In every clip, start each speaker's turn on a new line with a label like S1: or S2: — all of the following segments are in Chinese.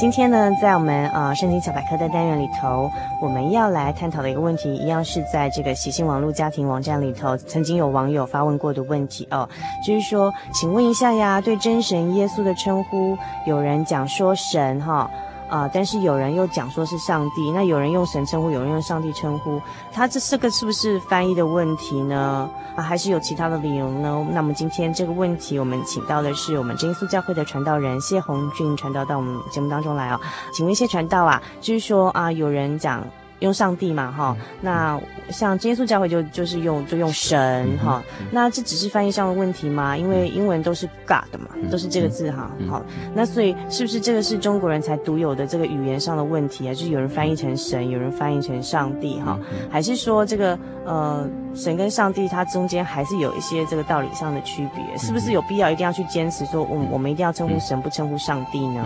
S1: 今天呢，在我们呃圣经小百科的单元里头，我们要来探讨的一个问题，一样是在这个喜信网络家庭网站里头，曾经有网友发问过的问题哦，就是说，请问一下呀，对真神耶稣的称呼，有人讲说神哈。啊、但是有人又讲说是上帝，那有人用神称呼，有人用上帝称呼，他这四个是不是翻译的问题呢？啊，还是有其他的理由呢？那么今天这个问题，我们请到的是我们真耶稣教会的传道人谢红俊传道到我们节目当中来哦。请问一些传道啊，就是说啊，有人讲。用上帝嘛，哈，那像真耶稣教会就就是用就用神哈，那这只是翻译上的问题吗？因为英文都是 God 嘛，都是这个字哈，好，那所以是不是这个是中国人才独有的这个语言上的问题啊？就是有人翻译成神，有人翻译成上帝哈，还是说这个呃神跟上帝它中间还是有一些这个道理上的区别？是不是有必要一定要去坚持说，我我们一定要称呼神不称呼上帝呢？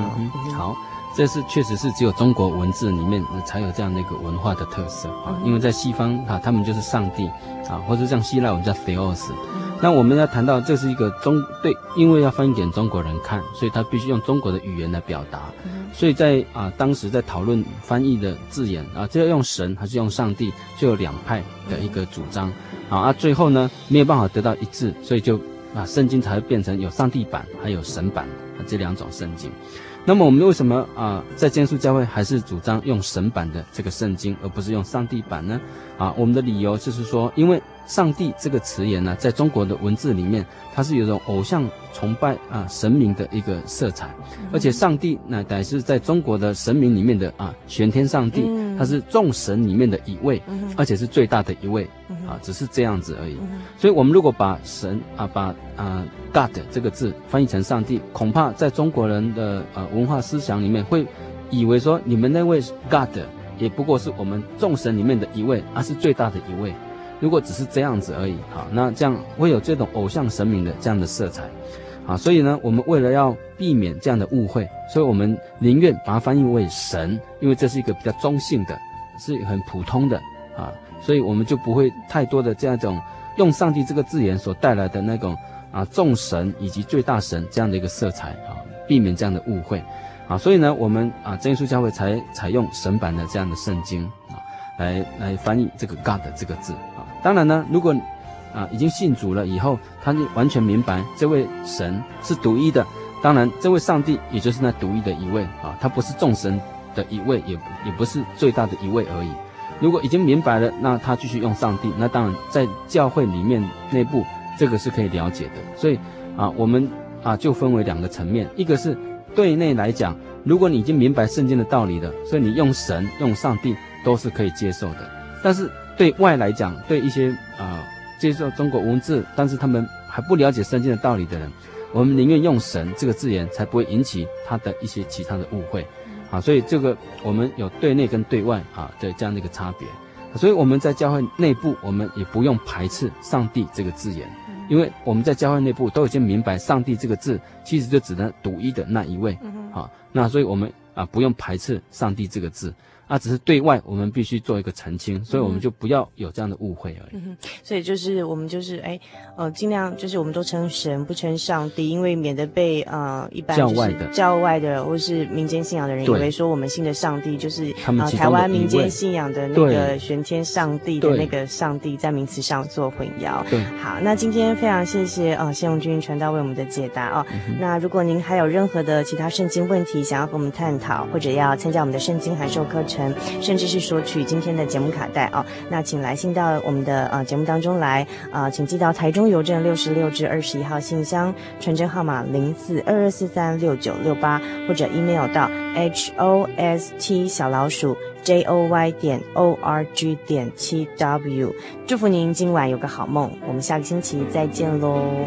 S2: 好。这是确实是只有中国文字里面才有这样的一个文化的特色啊，因为在西方啊，他们就是上帝啊，或者像希腊文叫 Theos。那我们要谈到这是一个中对，因为要翻译给中国人看，所以他必须用中国的语言来表达。所以在啊当时在讨论翻译的字眼啊，这要用神还是用上帝，就有两派的一个主张啊。啊，最后呢没有办法得到一致，所以就啊圣经才会变成有上帝版还有神版啊这两种圣经。那么我们为什么啊、在真耶稣教会还是主张用神版的这个圣经，而不是用上帝版呢？啊，我们的理由就是说，因为“上帝”这个词眼呢，在中国的文字里面，它是有一种偶像崇拜啊神明的一个色彩，而且上帝那乃是在中国的神明里面的啊玄天上帝，他是众神里面的一位，而且是最大的一位啊，只是这样子而已。所以，我们如果把神啊，把啊 God 这个字翻译成上帝，恐怕在中国人的呃文化思想里面会以为说，你们那位 God 也不过是我们众神里面的一位，而是最大的一位。如果只是这样子而已，好，那这样会有这种偶像神明的这样的色彩，啊，所以呢，我们为了要避免这样的误会，所以我们宁愿把它翻译为神，因为这是一个比较中性的，是很普通的啊，所以我们就不会太多的这样一种用上帝这个字眼所带来的那种啊众神以及最大神这样的一个色彩啊，避免这样的误会。啊，所以呢，我们啊，真耶稣教会才采用神版的这样的圣经，来来翻译这个 God 这个字啊。当然呢，如果啊已经信主了以后，他就完全明白这位神是独一的。当然，这位上帝也就是那独一的一位啊，他不是众神的一位，也也不是最大的一位而已。如果已经明白了，那他继续用上帝，那当然在教会里面内部这个是可以了解的。所以啊，我们啊就分为两个层面，一个是。对内来讲，如果你已经明白圣经的道理了，所以你用神、用上帝都是可以接受的。但是对外来讲，对一些啊、呃、接受中国文字，但是他们还不了解圣经的道理的人，我们宁愿用神这个字眼，才不会引起他的一些其他的误会。啊，所以这个我们有对内跟对外啊的这样的一个差别。所以我们在教会内部，我们也不用排斥上帝这个字眼。因为我们在教会内部都已经明白，上帝这个字其实就指的独一的那一位，好，那所以我们啊不用排斥上帝这个字啊，只是对外我们必须做一个澄清，所以我们就不要有这样的误会而已。
S1: 嗯，所以就是我们就是哎，呃，尽量就是我们都称神不称上帝，因为免得被呃一般教外的教外的或是民间信仰的人以为说我们信的上帝就是呃台湾民间信仰的那个玄天上帝的那个上帝，在名词上做混淆。
S2: 对，
S1: 好，那今天非常谢谢呃谢荣军传道为我们的解答哦。嗯、那如果您还有任何的其他圣经问题想要和我们探讨，或者要参加我们的圣经函授课程。甚至是索取今天的节目卡带哦，那请来信到我们的呃节目当中来啊、请寄到台中邮政六十六至二十一号信箱，传真号码零四二二四三六九六八，或者 email 到 h o s t 小老鼠 j o y 点 o r g 点七 w，祝福您今晚有个好梦，我们下个星期再见喽。